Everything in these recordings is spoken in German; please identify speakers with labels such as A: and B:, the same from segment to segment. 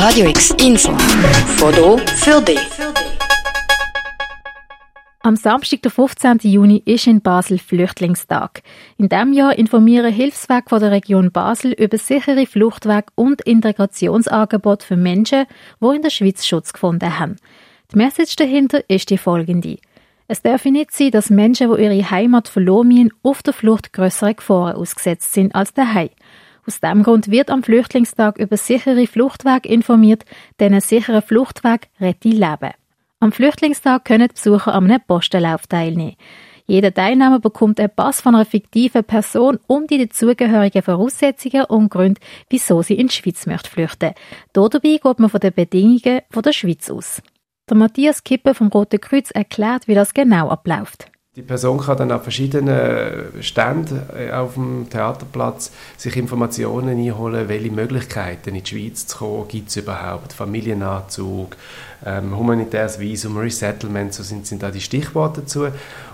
A: Radio X Info. Foto für dich.
B: Am Samstag, der 15. Juni, ist in Basel Flüchtlingstag. In diesem Jahr informieren Hilfswerke von der Region Basel über sichere Fluchtwege und Integrationsangebote für Menschen, die in der Schweiz Schutz gefunden haben. Die Message dahinter ist die folgende. Es darf nicht sein, dass Menschen, die ihre Heimat verloren auf der Flucht größere Gefahren ausgesetzt sind als daheim. Aus diesem Grund wird am Flüchtlingstag über sichere Fluchtwege informiert, denn ein sicherer Fluchtweg rettet Leben. Am Flüchtlingstag können Besucher am Postenlauf teilnehmen. Jeder Teilnehmer bekommt einen Pass von einer fiktiven Person um die dazugehörigen Voraussetzungen und Gründe, wieso sie in die Schweiz möchte flüchten. Dabei geht man von den Bedingungen der Schweiz aus. Der Matthias Kippe vom Roten Kreuz erklärt, wie das genau abläuft.
C: Die Person kann dann an verschiedenen Ständen äh, auf dem Theaterplatz sich Informationen einholen, welche Möglichkeiten in die Schweiz zu kommen gibt es überhaupt, Familiennachzug, ähm, humanitäres Visum, Resettlement, so sind, sind da die Stichworte dazu.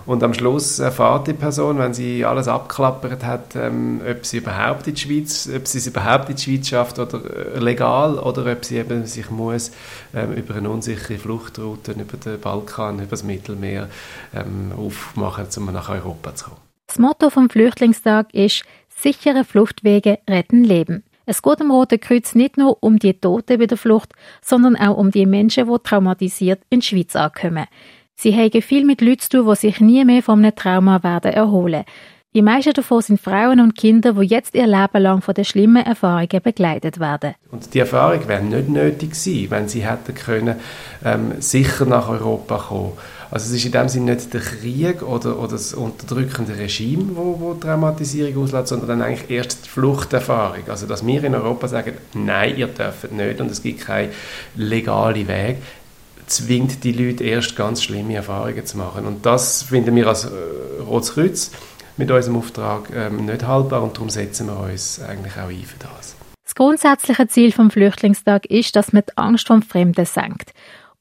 C: Und am Schluss erfahrt die Person, wenn sie alles abklappert hat, ähm, ob sie überhaupt in die Schweiz, ob sie es überhaupt in die Schweiz schafft oder äh, legal oder ob sie eben sich muss ähm, über eine unsichere Fluchtroute über den Balkan, über das Mittelmeer ähm, aufmachen, um nach Europa zu kommen.
B: Das Motto vom Flüchtlingstag ist sichere Fluchtwege retten Leben. Es geht am Roten Kreuz nicht nur um die Toten bei der Flucht, sondern auch um die Menschen, die traumatisiert in die Schweiz ankommen. Sie haben viel mit Leuten zu tun, die sich nie mehr von einem Trauma werden erholen. Die meisten davon sind Frauen und Kinder, die jetzt ihr Leben lang von den schlimmen Erfahrungen begleitet werden.
C: Und die Erfahrung wäre nicht nötig gewesen, wenn sie hätten können, ähm, sicher nach Europa kommen also es ist in dem Sinne nicht der Krieg oder, oder das unterdrückende Regime, wo, wo Traumatisierung auslöst, sondern dann eigentlich erst die Fluchterfahrung. Also dass wir in Europa sagen, nein, ihr dürft nicht und es gibt keinen legalen Weg, zwingt die Leute erst ganz schlimme Erfahrungen zu machen. Und das finden wir als äh, Rotes Kreuz mit unserem Auftrag ähm, nicht haltbar und darum setzen wir uns eigentlich auch ein für das.
B: Das grundsätzliche Ziel vom Flüchtlingstag ist, dass man die Angst vom Fremden senkt.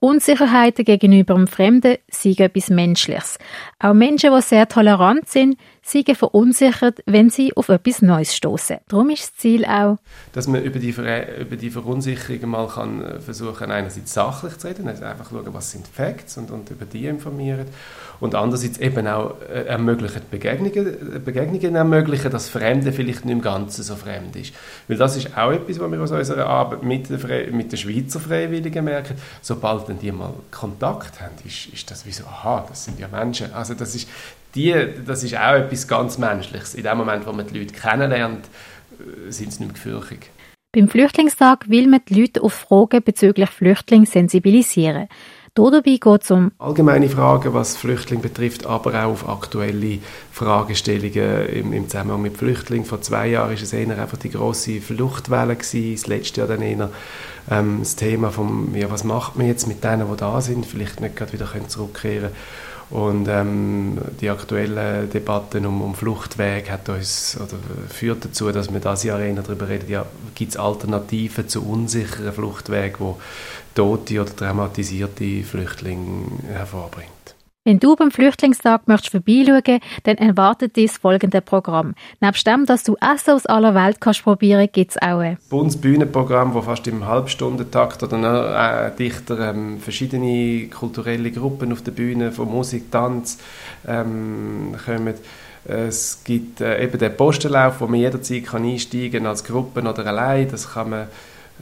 B: Unsicherheiten gegenüber dem Fremden sind etwas Menschliches. Auch Menschen, die sehr tolerant sind, sind verunsichert, wenn sie auf etwas Neues stoßen. Darum ist das Ziel auch,
C: dass man über die, über die Verunsicherung mal kann äh, versuchen, einerseits sachlich zu reden, also einfach schauen, was sind Facts und, und über die informieren und andererseits eben auch äh, ermöglichen Begegnungen, Begegnungen ermöglichen, dass Fremde vielleicht nicht im Ganzen so fremd ist. Weil das ist auch etwas, was wir aus unserer Arbeit mit den, mit den Schweizer Freiwilligen merken. Sobald dann die mal Kontakt haben, ist, ist das wie so, aha, das sind ja Menschen. Also das ist, die, das ist auch etwas ganz Menschliches. In dem Moment, wo man die Leute kennenlernt, äh, sind sie nicht mehr gefürchtig.
B: Beim Flüchtlingstag will man die Leute auf Fragen bezüglich Flüchtlingen sensibilisieren. Dabei geht es um
C: allgemeine Fragen, was Flüchtlinge betrifft, aber auch auf aktuelle Fragestellungen im, im Zusammenhang mit Flüchtlingen. Vor zwei Jahren war es eher einfach die grosse Fluchtwelle gewesen, das letzte Jahr dann eher ähm, das Thema vom, ja, was macht man jetzt mit denen, die da sind, vielleicht nicht gerade wieder zurückkehren können und ähm, die aktuellen Debatten um, um Fluchtwege hat uns, oder führt dazu, dass wir das Jahr eher darüber reden, ja, gibt es Alternativen zu unsicheren Fluchtwegen, wo tote oder traumatisierte Flüchtlinge hervorbringen.
B: Wenn du beim Flüchtlingstag möchtest vorbeischauen, dann erwartet dich das folgende Programm. Nebst dem, dass du Essen aus aller Welt kannst probieren, gibt es auch ein
C: buntes Bühnenprogramm, das fast im Halbstundentakt oder äh, dichter ähm, verschiedene kulturelle Gruppen auf der Bühne von Musik, Tanz ähm, kommen. Es gibt äh, eben den Postenlauf, wo man jederzeit kann einsteigen kann, als Gruppen oder allein. Das kann man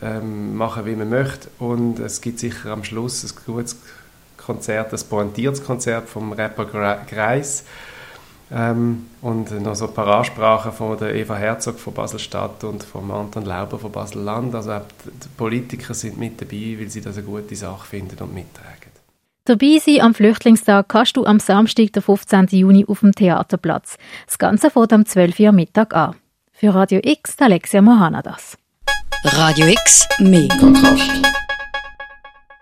C: ähm, machen, wie man möchte. Und es gibt sicher am Schluss ein gutes Konzert, ein pointiertes Konzert vom Rapper Greis. Ähm, und noch so ein paar Ansprachen von der Eva Herzog von Basel-Stadt und von Anton Lauber von Basel-Land. Also die Politiker sind mit dabei, weil sie das eine gute Sache finden und mittragen.
B: Dabei sein am Flüchtlingstag kannst du am Samstag, der 15. Juni, auf dem Theaterplatz. Das Ganze fängt am 12 Uhr Mittag an. Für Radio X, Alexia Mohana das.
A: Radio X, mehr Kontrast.